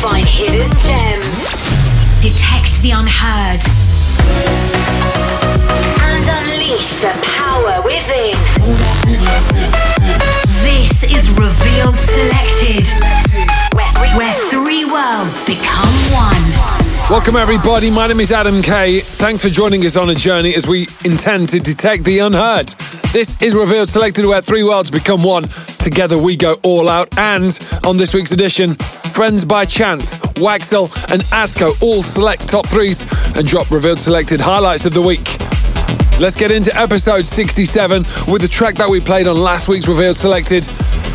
find hidden gems, detect the unheard, and unleash the power within. This is Revealed Selected, where three, where three worlds become one. Welcome, everybody. My name is Adam K. Thanks for joining us on a journey as we intend to detect the unheard. This is Revealed Selected, where three worlds become one. Together we go all out. And on this week's edition, Friends by Chance, Waxel, and Asco all select top threes and drop Revealed Selected highlights of the week. Let's get into episode 67 with the track that we played on last week's Revealed Selected.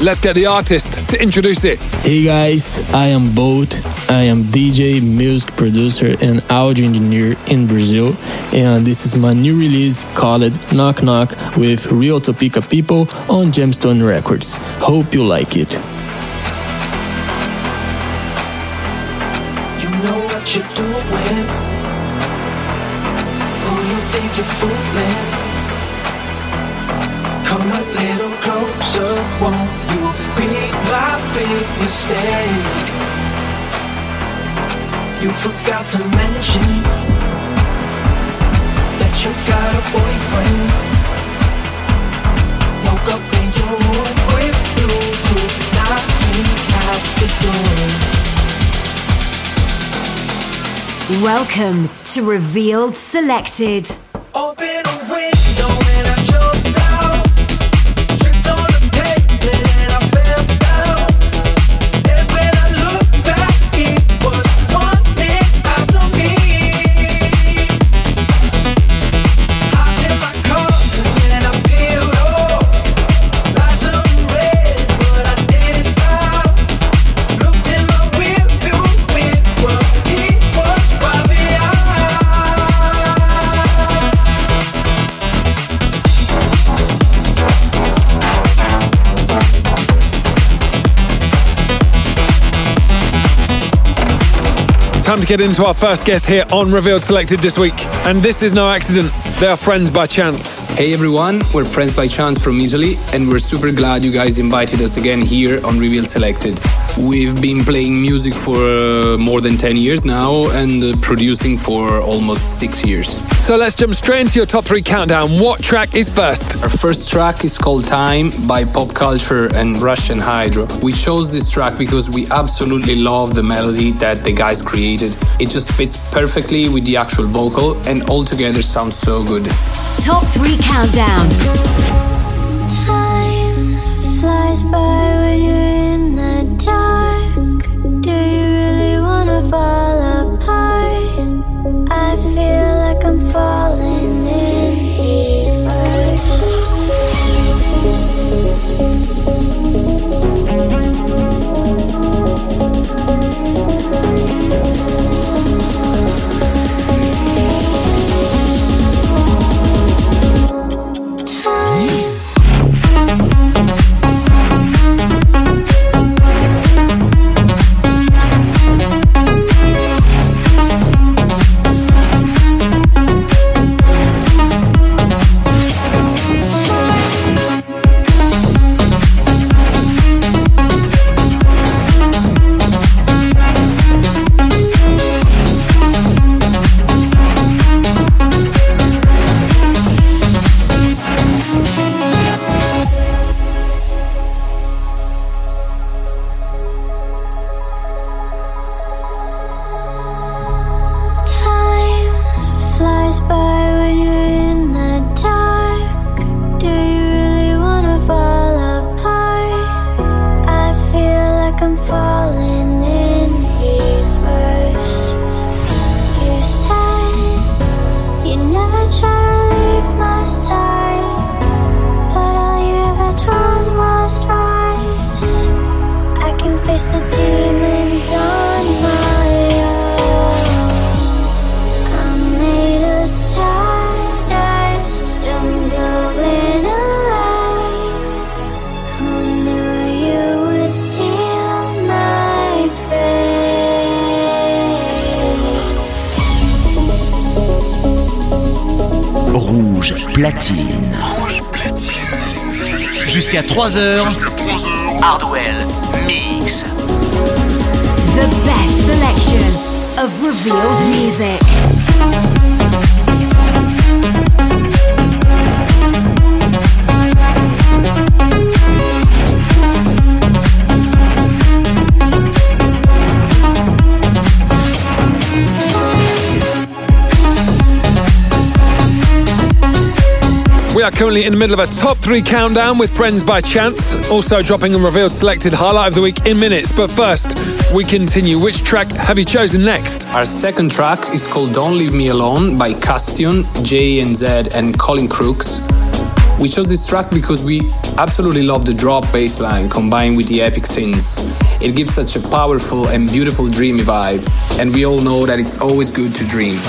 Let's get the artist to introduce it. Hey guys, I am Bolt. I am DJ, music producer, and audio engineer in Brazil. And this is my new release called Knock Knock with Real Topeka People on Gemstone Records. Hope you like it. What you're doing. Who you think you're fooling? Come a little closer, won't you be my big mistake? You forgot to mention that you got Welcome to Revealed Selected. To get into our first guest here on Revealed Selected this week. And this is no accident. They are friends by chance. Hey everyone, we're friends by chance from Italy, and we're super glad you guys invited us again here on Revealed Selected. We've been playing music for uh, more than 10 years now and uh, producing for almost six years. So let's jump straight into your top three countdown. What track is first? Our first track is called Time by Pop Culture and Russian Hydro. We chose this track because we absolutely love the melody that the guys created. It just fits perfectly with the actual vocal and altogether sounds so good. Top 3 Countdown. Time flies by when you're fall apart? I feel like I'm falling 3h. Hardwell are currently in the middle of a top three countdown with Friends by Chance, also dropping a revealed selected highlight of the week in minutes. But first, we continue. Which track have you chosen next? Our second track is called Don't Leave Me Alone by Castion, J and Z, and Colin Crooks. We chose this track because we absolutely love the drop bass line combined with the epic synths. It gives such a powerful and beautiful dreamy vibe, and we all know that it's always good to dream.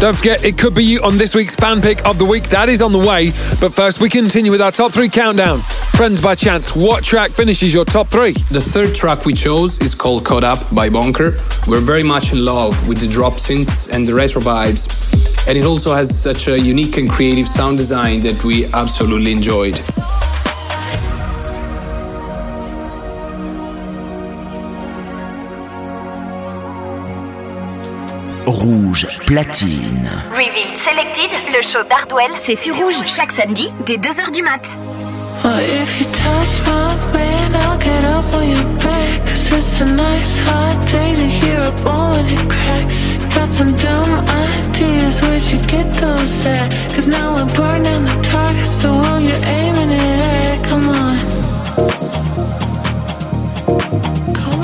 Don't forget, it could be you on this week's fan pick of the week. That is on the way. But first, we continue with our top three countdown. Friends by chance, what track finishes your top three? The third track we chose is called Caught Up by Bonker. We're very much in love with the drop synths and the retro vibes, and it also has such a unique and creative sound design that we absolutely enjoyed. Rouge platine. Revealed Selected, le show d'Hardwell, c'est sur Rouge chaque samedi dès 2h du mat. Well, if you touch my brain, I'll get up on your back. Cause it's a nice hot day to hear a bone and crack. Got some dumb ideas, where'd you get those at? Cause now we're burning the target, so all you're aiming it at, come on. Come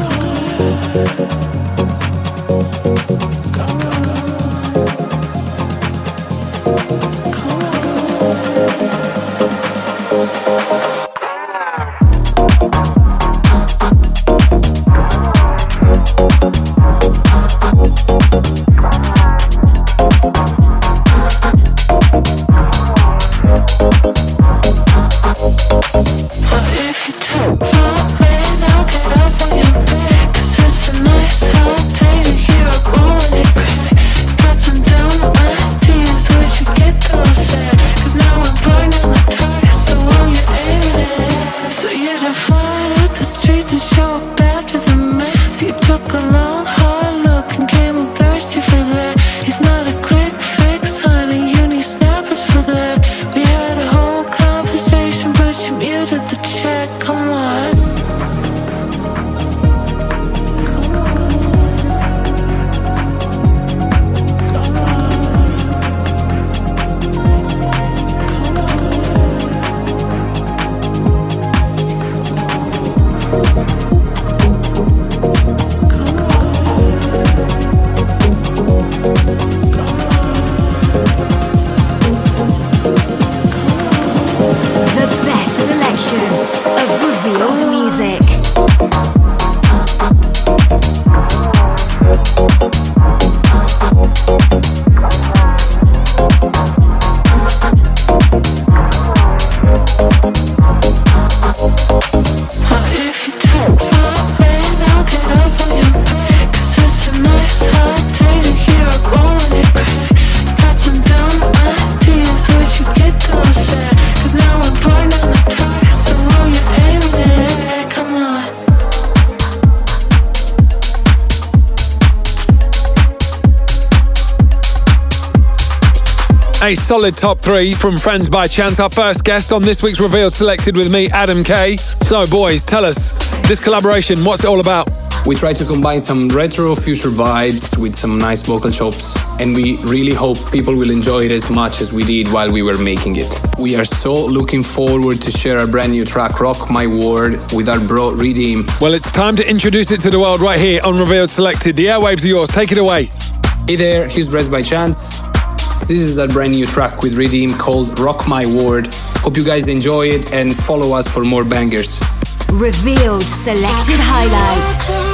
on. come. A solid top three from Friends by Chance, our first guest on this week's Revealed Selected with me, Adam K. So, boys, tell us, this collaboration, what's it all about? We try to combine some retro future vibes with some nice vocal chops, and we really hope people will enjoy it as much as we did while we were making it. We are so looking forward to share our brand new track, Rock My World, with our bro Redeem. Well, it's time to introduce it to the world right here on Revealed Selected. The airwaves are yours, take it away. Hey there, here's Dressed by Chance. This is that brand new track with Redeem called Rock My World. Hope you guys enjoy it and follow us for more bangers. Revealed selected highlight.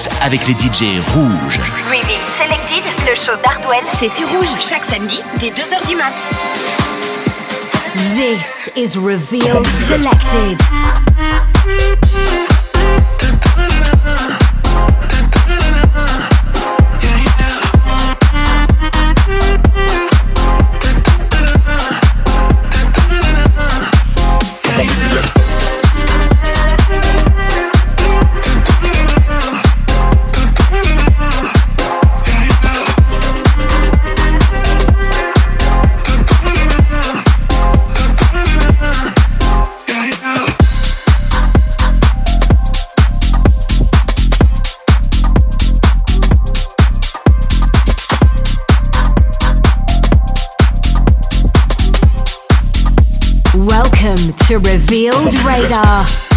Mix avec les DJ rouges. Reveal Selected, le show d'Hardwell, c'est sur Rouge chaque samedi dès 2h du mat. This is Revealed Selected.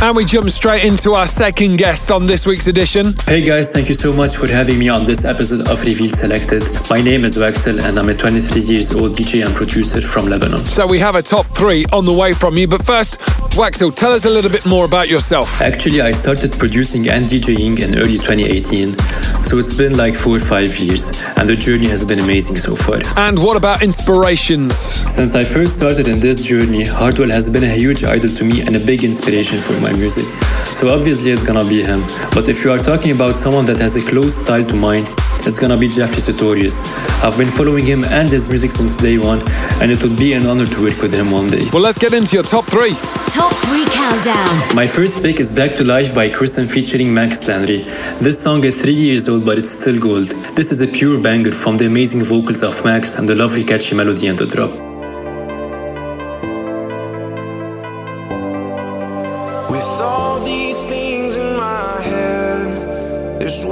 And we jump straight into our second guest on this week's edition. Hey guys, thank you so much for having me on this episode of Revealed Selected. My name is Waxel and I'm a 23 years old DJ and producer from Lebanon. So we have a top three on the way from you, but first, Waxel, tell us a little bit more about yourself. Actually, I started producing and DJing in early 2018, so it's been like four or five years, and the journey has been amazing so far. And what about inspirations? Since I first started in this journey, Hardwell has been a huge idol to me and a big inspiration for my music. So obviously it's gonna be him. But if you are talking about someone that has a close style to mine, it's gonna be Jeffrey Sutorius. I've been following him and his music since day one, and it would be an honor to work with him one day. Well, let's get into your top three. Top three countdown. My first pick is Back to Life by Chris Kristen featuring Max Landry. This song is three years old, but it's still gold. This is a pure banger from the amazing vocals of Max and the lovely catchy melody and the drop.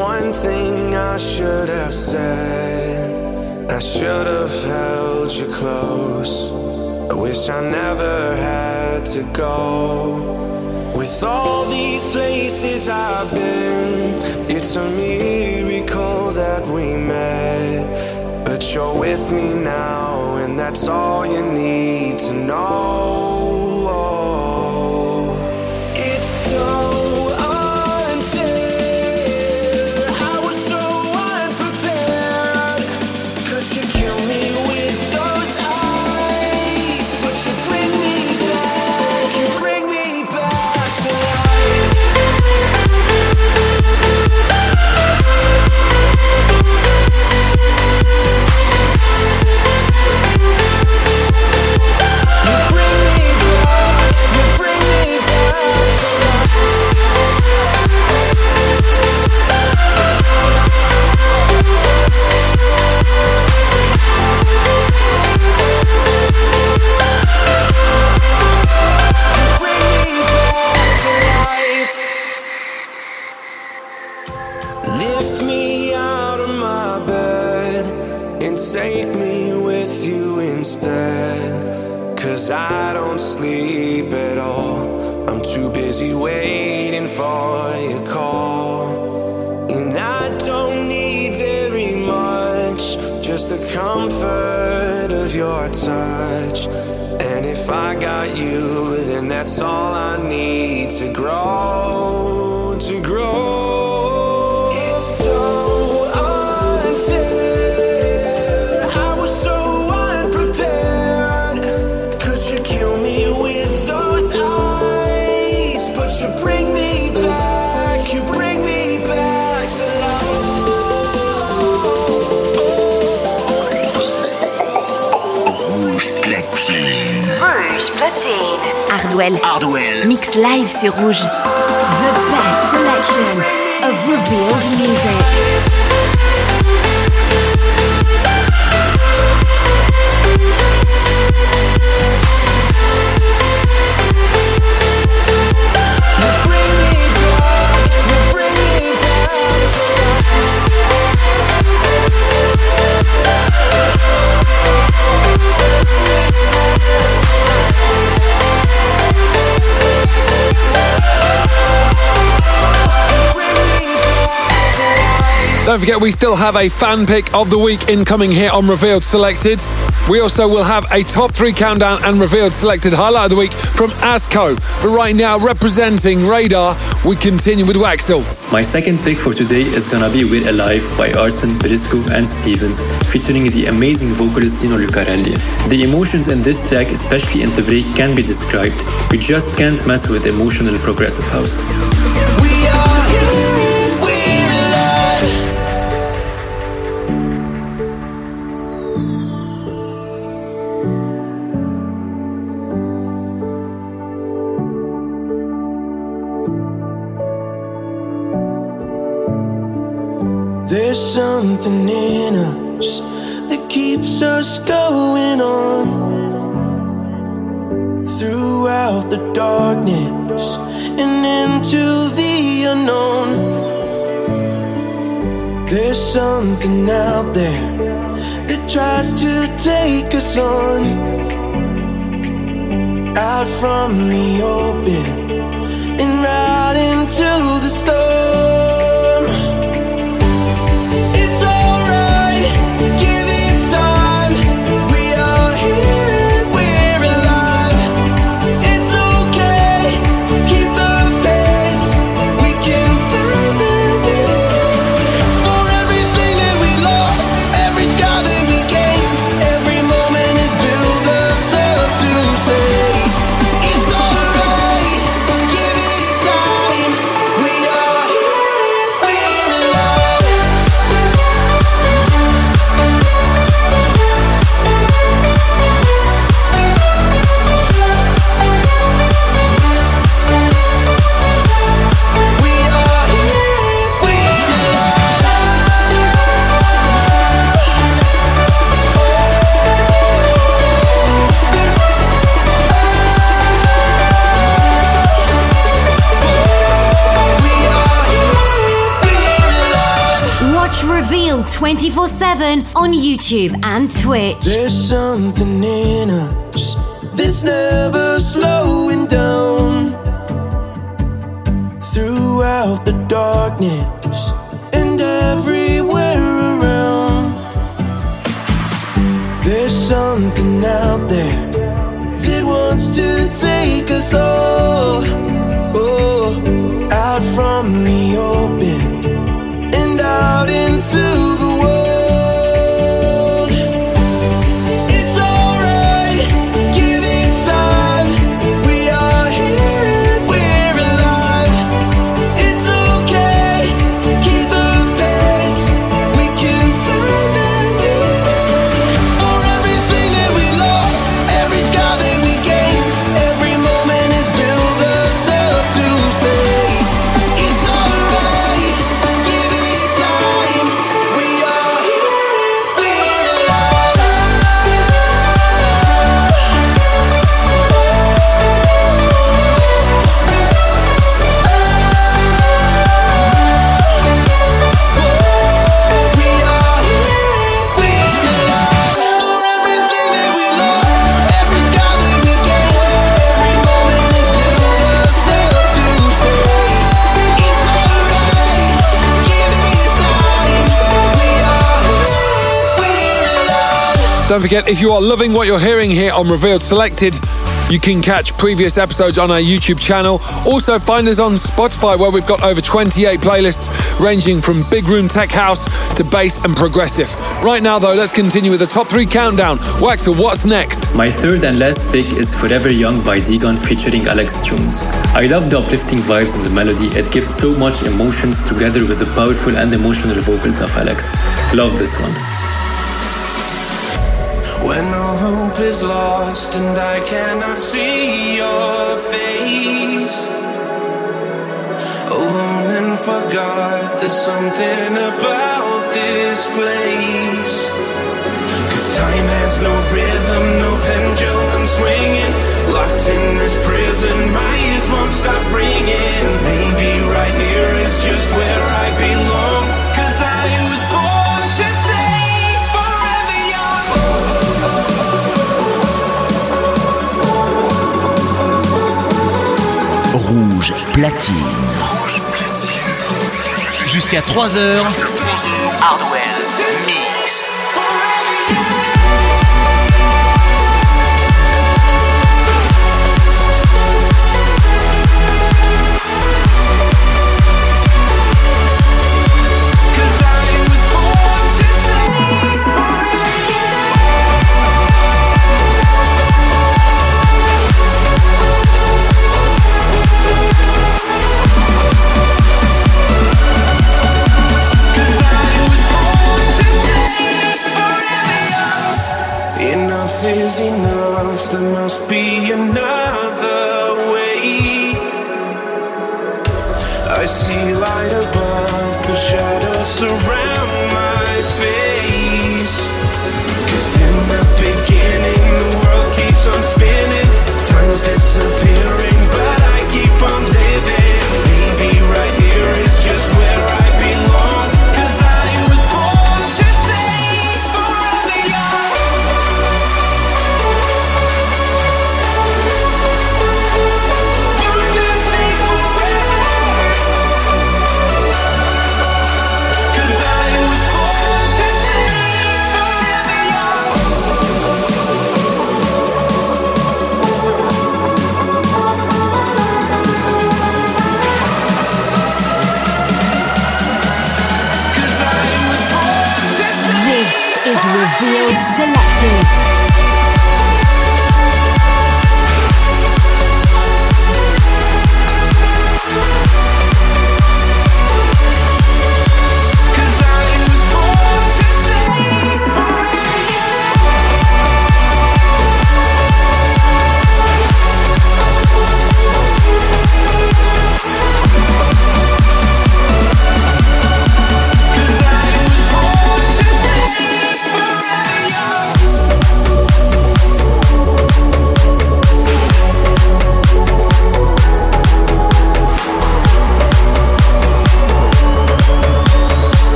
One thing I should have said. I should have held you close. I wish I never had to go. With all these places I've been, it's a miracle that we met. But you're with me now, and that's all you need to know. Cause I don't sleep at all. I'm too busy waiting for your call. And I don't need very much, just the comfort of your touch. And if I got you, then that's all I need to grow, Hardwell. Hardwell. Mix live sur Rouge. The best selection of revealed music. Don't forget, we still have a fan pick of the week incoming here on Revealed Selected. We also will have a top three countdown and Revealed Selected highlight of the week from Asco. But right now, representing Radar, we continue with Waxel. My second pick for today is gonna be We're Alive by Arson, Briscoe, and Stevens, featuring the amazing vocalist Dino Lucarelli. The emotions in this track, especially in the break, can be described. You just can't mess with emotional progressive house. Something in us that keeps us going on throughout the darkness and into the unknown. There's something out there that tries to take us on. out from the open and right into the storm. YouTube and Twitch. Don't forget, if you are loving what you're hearing here on Revealed Selected, you can catch previous episodes on our YouTube channel. Also, find us on Spotify, where we've got over 28 playlists ranging from big room tech house to bass and progressive. Right now, though, let's continue with the top three countdown. Waxel, what's next? My third and last pick is Forever Young by Digon featuring Alex Jones. I love the uplifting vibes and the melody. It gives so much emotions together with the powerful and emotional vocals of Alex. Love this one. When all hope is lost and I cannot see your face Alone and forgot There's something about this place. Cause time has no rhythm, no pendulum swinging. Locked in this prison, my ears won't stop ringing. Maybe right here is just where Rouge platine. Jusqu'à 3 heures. Hardwell Mix.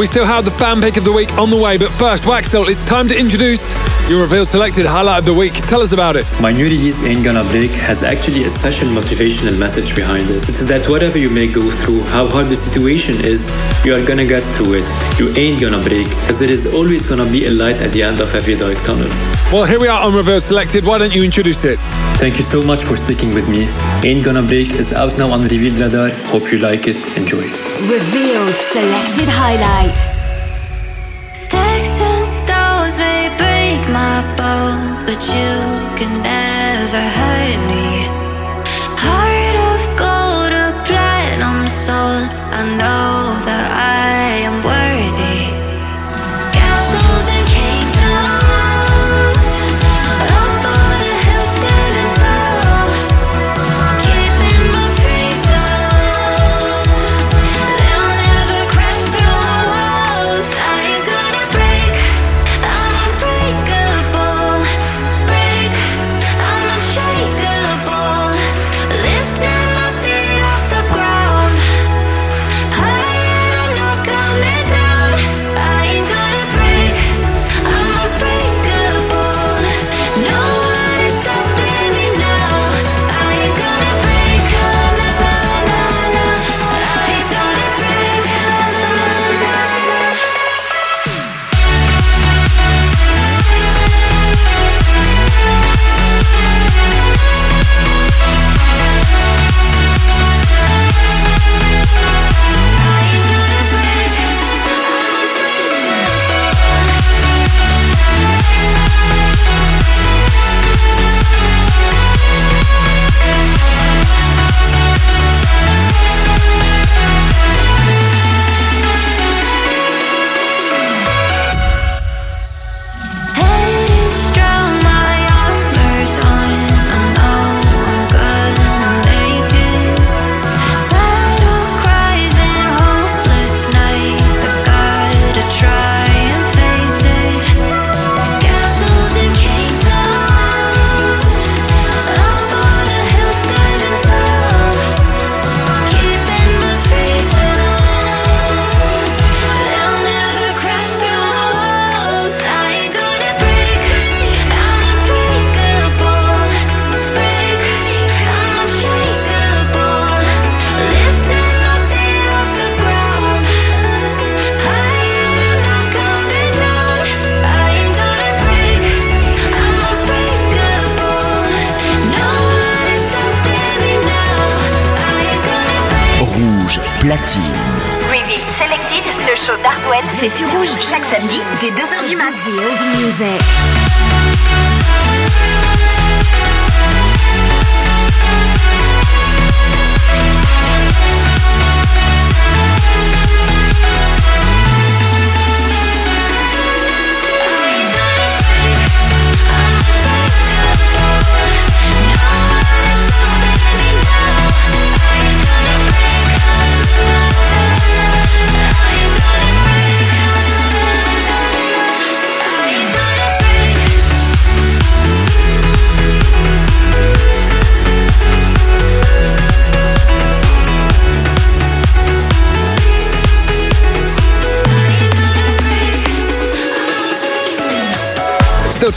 We still have the fan pick of the week on the way, but first, Waxel, it's time to introduce your reveal selected highlight of the week. Tell us about it. My new release, Ain't Gonna Break, has actually a special motivational message behind it. It's that whatever you may go through, how hard the situation is, you are gonna get through it. You ain't gonna break, as there is always gonna be a light at the end of every dark tunnel. Well, here we are on Reveal Selected. Why don't you introduce it? Thank you so much for sticking with me. Ain't Gonna Break is out now on Revealed Radar. Hope you like it. Enjoy. Revealed Selected Highlight. Sticks and stones may break my bones, but you can never hurt me. Heart of gold, a platinum soul. I know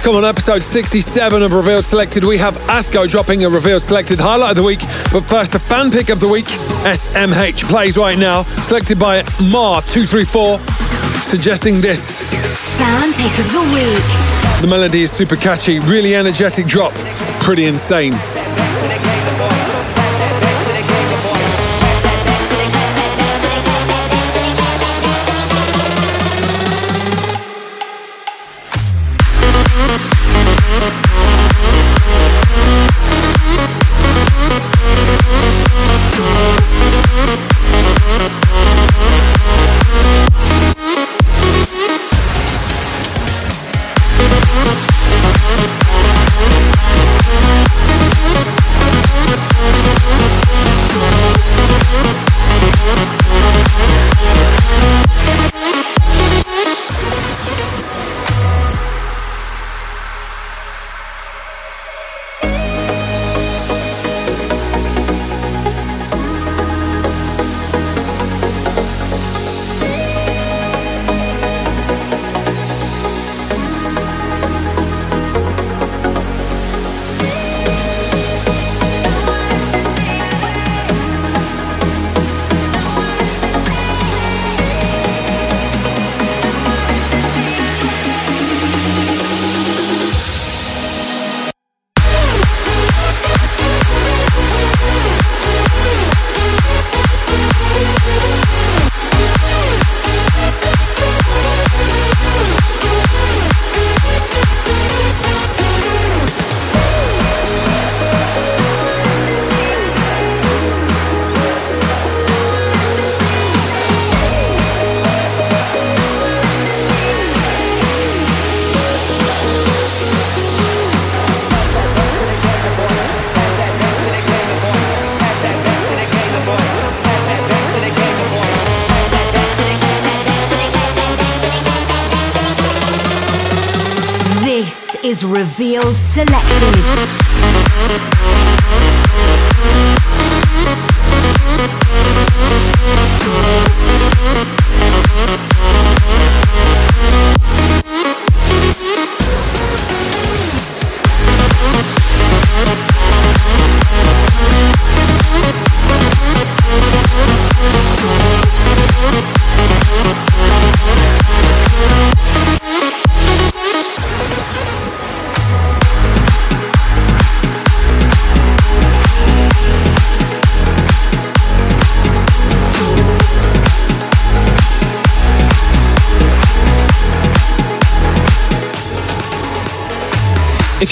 come on episode 67 of Revealed Selected, we have Asco dropping a Revealed Selected highlight of the week. But first, a fan pick of the week. SMH plays right now, selected by Mar234, suggesting this. Fan pick of the week. The melody is super catchy, really energetic drop. It's pretty insane. Revealed Selected.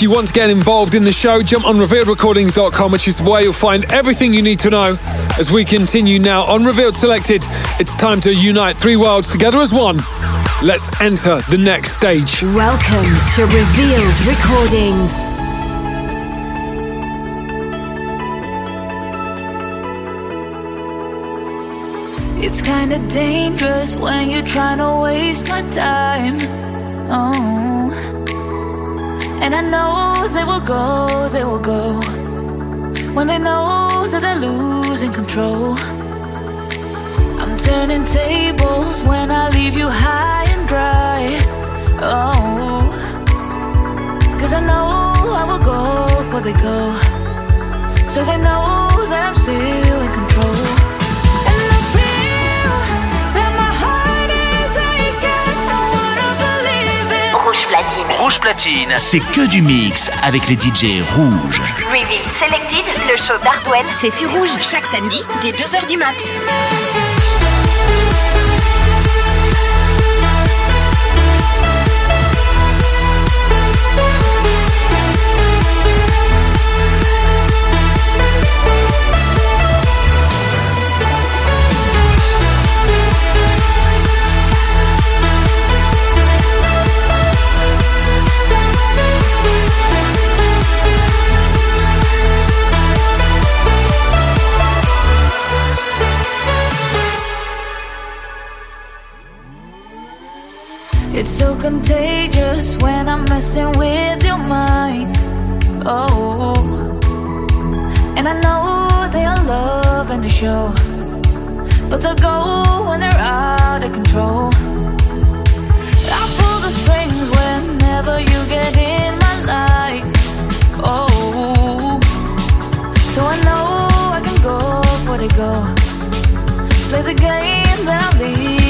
If you want to get involved in the show, jump on revealedrecordings.com, which is where you'll find everything you need to know. As we continue now on Revealed Selected, it's time to unite three worlds together as one. Let's enter the next stage. Welcome to Revealed Recordings. It's kinda dangerous when you're trying to waste my time. Oh. And I know they will go, they will go. When they know that they're losing control. I'm turning tables when I leave you high and dry. Oh. Cause I know I will go before they go. So they know that I'm still in control. Platine. Rouge Platine, c'est que du mix avec les DJ rouges. Reveal Selected, le show d'Hardwell, c'est sur Rouge chaque samedi dès 2h du mat. Contagious when I'm messing with your mind. Oh, and I know they are loving the show, but they'll go when they're out of control. I pull the strings whenever you get in my life. Oh, so I know I can go for the go. Play the game, then I'll leave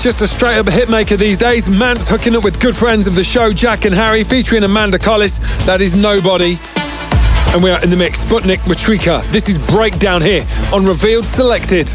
Just a straight up hitmaker these days. Mance hooking up with good friends of the show, Jack and Harry, featuring Amanda Collis. That is Nobody. And we are in the mix. Sputnik Matrika. This is Breakdown here on Revealed Selected.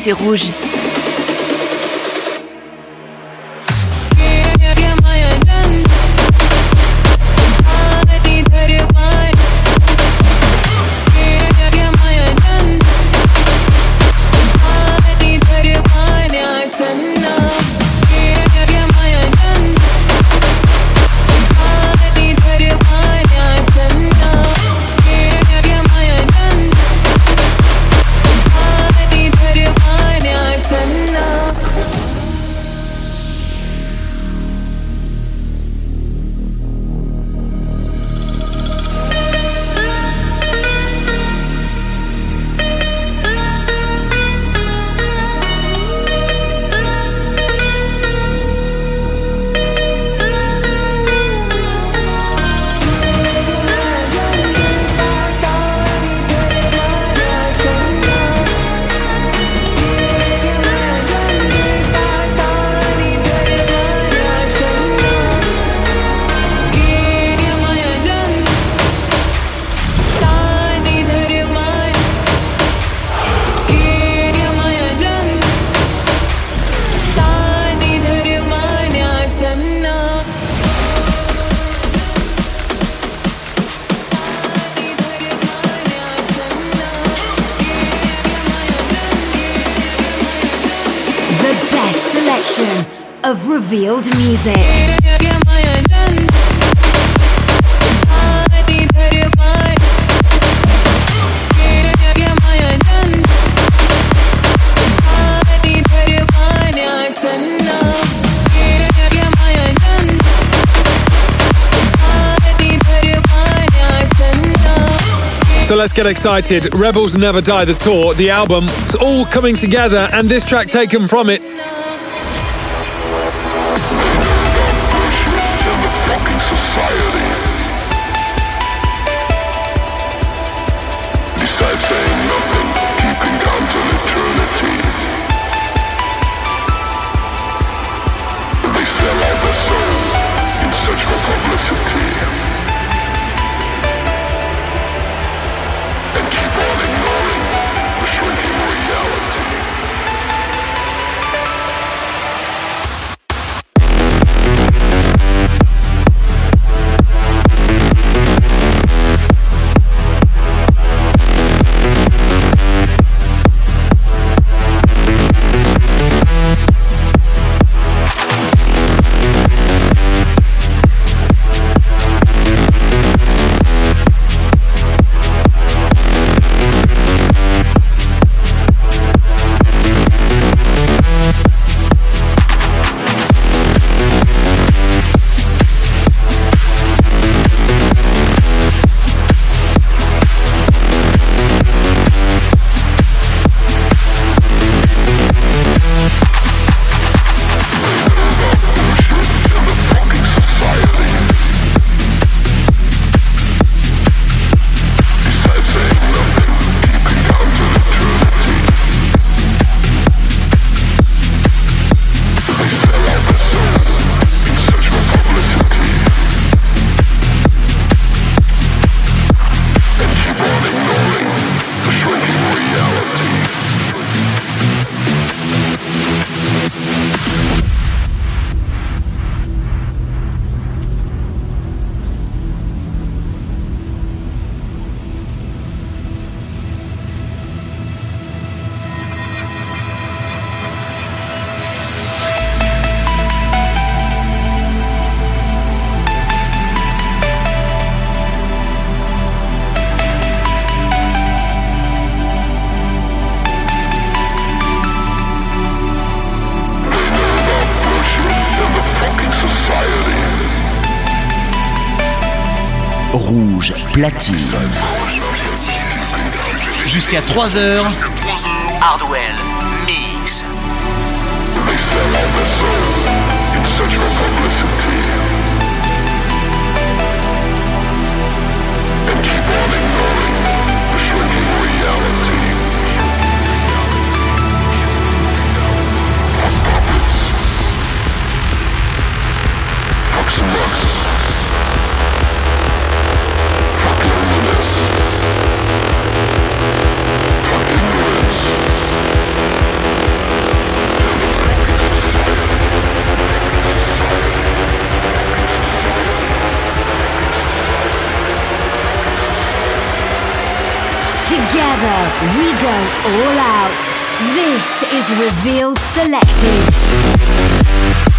c'est rouge. revealed music. So let's get excited. Rebels Never Die, the tour, the album, it's all coming together, and this track taken from it 3 heures. All out. This is Revealed Selected.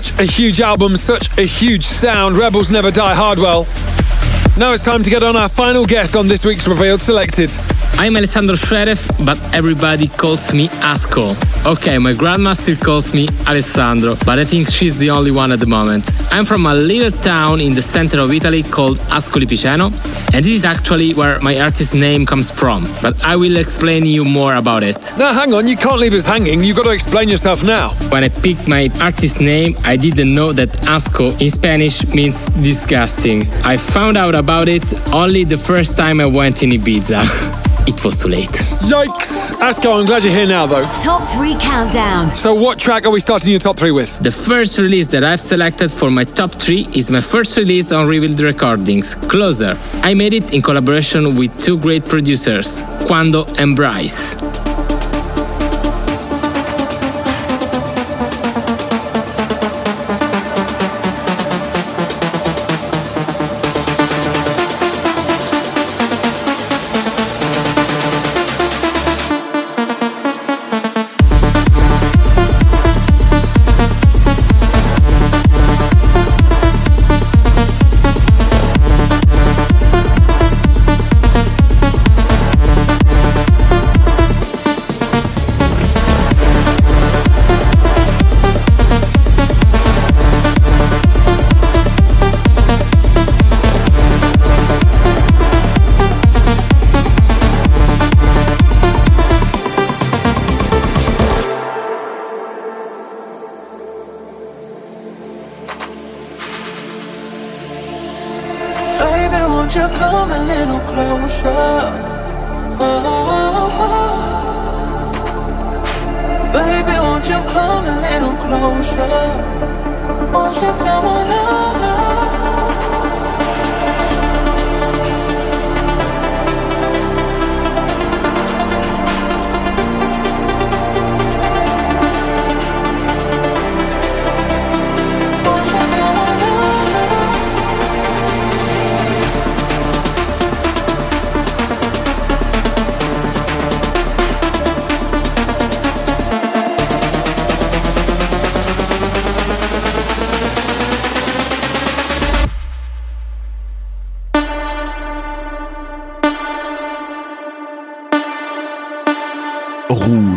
Such a huge album, such a huge sound. Rebels Never Die Hardwell. Now it's time to get on our final guest on this week's Revealed Selected. I'm Alessandro Shrerev, but everybody calls me Asco. Okay, my grandma still calls me Alessandro, but I think she's the only one at the moment. I'm from a little town in the center of Italy called Ascoli Piceno, and this is actually where my artist name comes from, but I will explain you more about it. Now, hang on, you can't leave us hanging. You've got to explain yourself now. When I picked my artist name, I didn't know that asco in Spanish means disgusting. I found out about it only the first time I went in Ibiza. it was too late. Yikes! Asco, I'm glad you're here now, though. Top three countdown. So, what track are we starting your top three with? The first release that I've selected for my top three is my first release on Revealed Recordings, Closer. I made it in collaboration with two great producers, Quando and Bryce.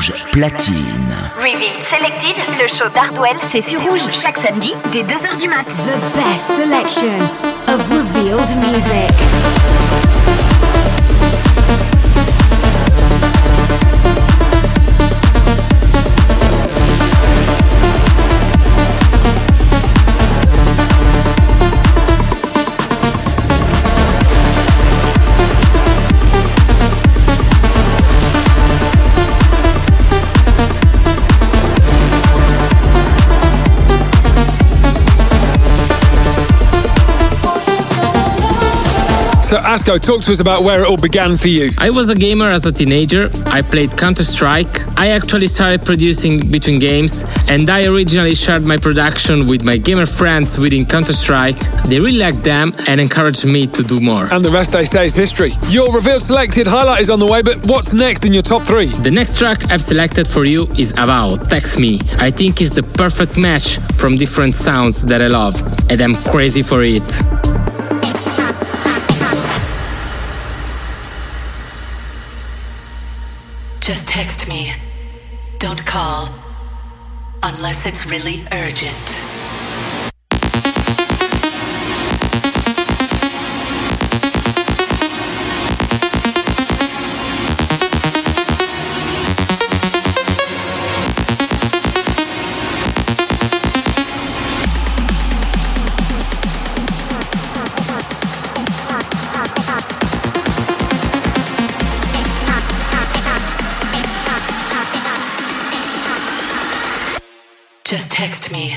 Rouge platine. Revealed Selected, le show d'Hardwell, c'est sur Rouge chaque samedi dès 2h du mat. The best selection of revealed music. Asco, talk to us about where it all began for you. I was a gamer as a teenager. I played Counter Strike. I actually started producing between games, and I originally shared my production with my gamer friends within Counter Strike. They really liked them and encouraged me to do more. And the rest, they say, is history. Your revealed selected highlight is on the way, but what's next in your top three? The next track I've selected for you is About Text Me. I think it's the perfect match from different sounds that I love, and I'm crazy for it. Just text me. Don't call. Unless it's really urgent. Just text me.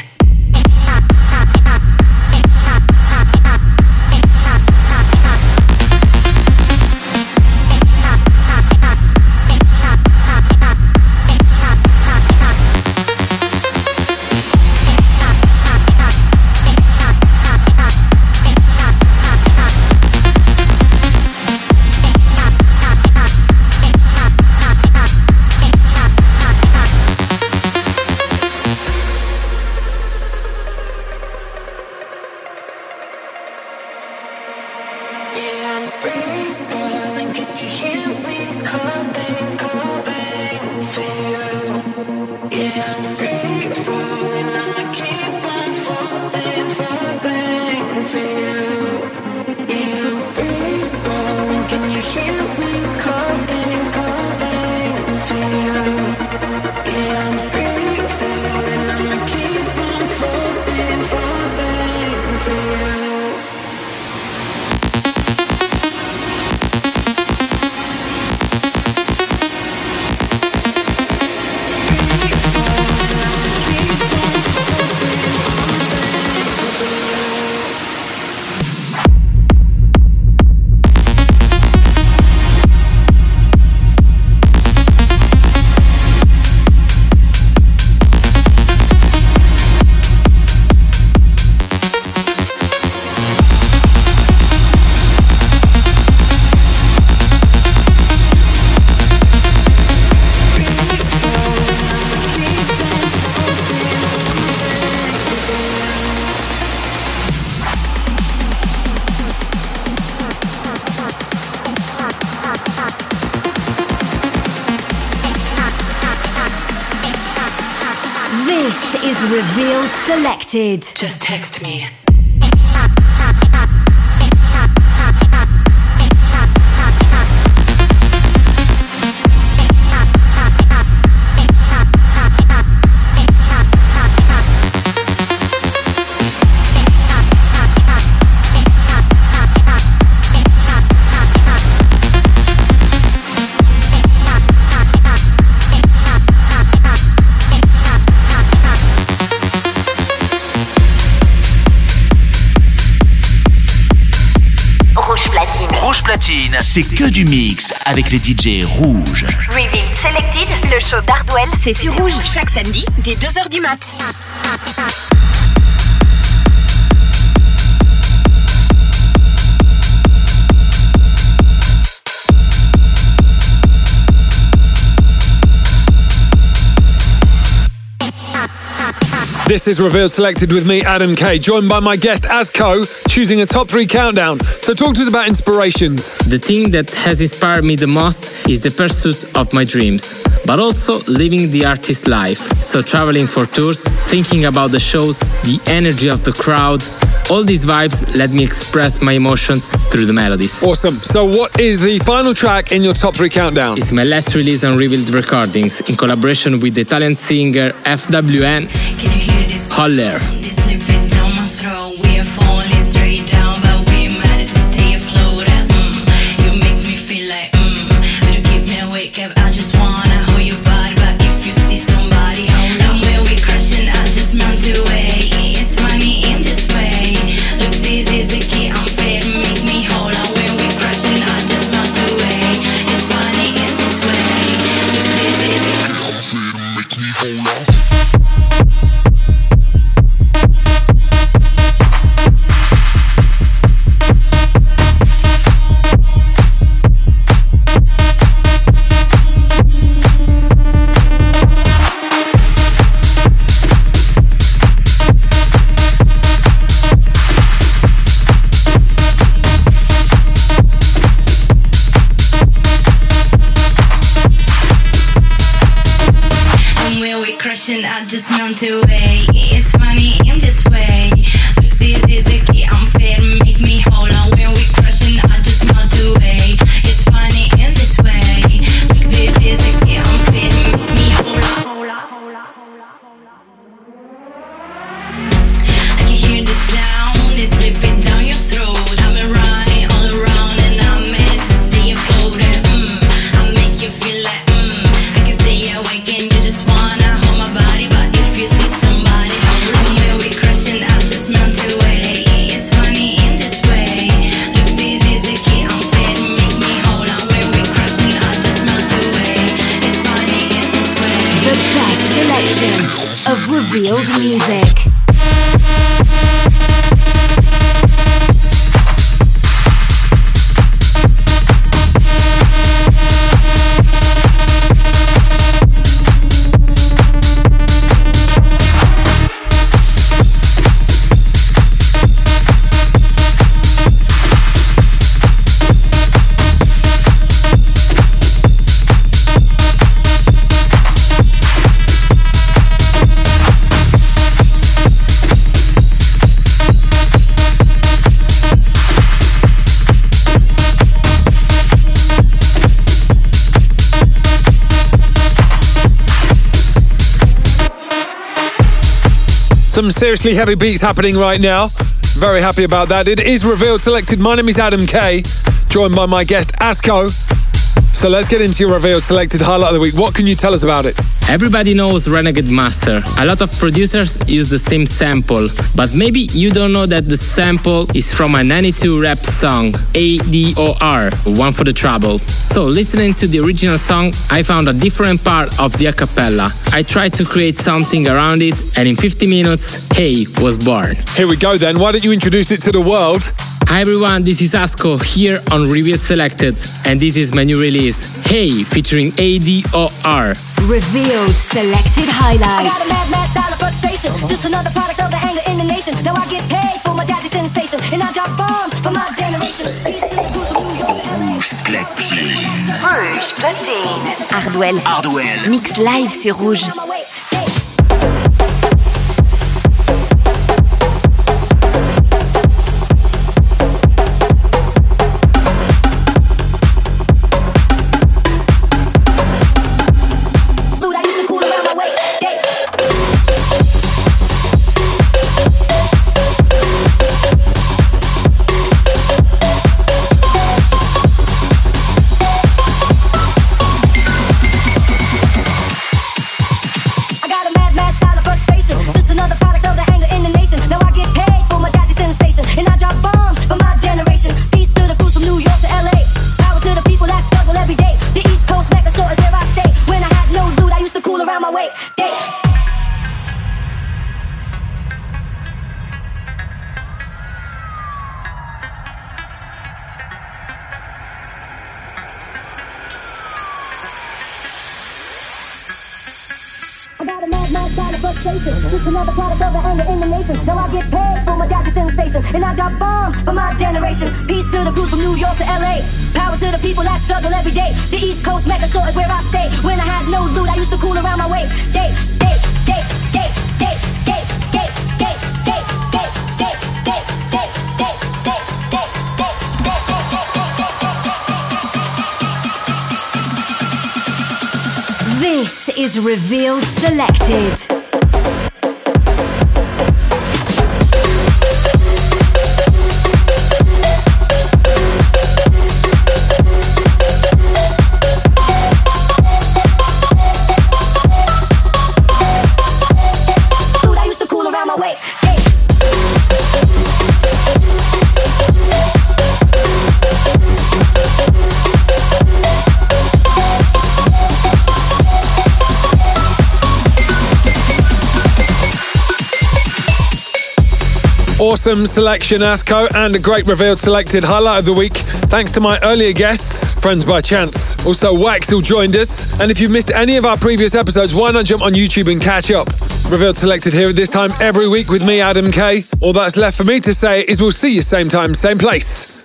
Is Revealed Selected. Just text me. C'est que du mix avec les DJ rouges. Revealed Selected, le show d'Hardwell, c'est sur Rouge chaque samedi dès 2h du mat. This is Revealed Selected with me, Adam K, joined by my guest, Asco, choosing a top three countdown. So talk to us about inspirations. The thing that has inspired me the most is the pursuit of my dreams, but also living the artist life. So, traveling for tours, thinking about the shows, the energy of the crowd, all these vibes let me express my emotions through the melodies. Awesome. So, what is the final track in your top three countdown? It's my last release on Revealed Recordings in collaboration with the Italian singer FWN Holler. Some seriously heavy beats happening right now. Very happy about that. It is revealed selected. My name is Adam K, joined by my guest Asco. So let's get into your revealed selected highlight of the week. What can you tell us about it? Everybody knows Renegade Master. A lot of producers use the same sample, but maybe you don't know that the sample is from a 92 rap song, ADOR, One for the Trouble. So, listening to the original song, I found a different part of the a cappella. I tried to create something around it, and in 50 minutes, Hey was born. Here we go then. Why don't you introduce it to the world? Hi everyone, this is Asco here on Revealed Selected, and this is my new release, Hey, featuring ADOR. Revealed selected Highlights. I got a mad, mad style of frustration. Just another product of the anger in the nation. Now I get paid for my jazzy sensation. And I drop bombs for my generation. Rouge platine. Rouge platine. Hardwell. Hardwell. Mix live sur Rouge. детей. Awesome selection, Asco, and a great revealed selected highlight of the week. Thanks to my earlier guests, Friends by Chance. Also, Wax who joined us. And if you've missed any of our previous episodes, why not jump on YouTube and catch up? Revealed selected here at this time every week with me, Adam K. All that's left for me to say is we'll see you same time, same place.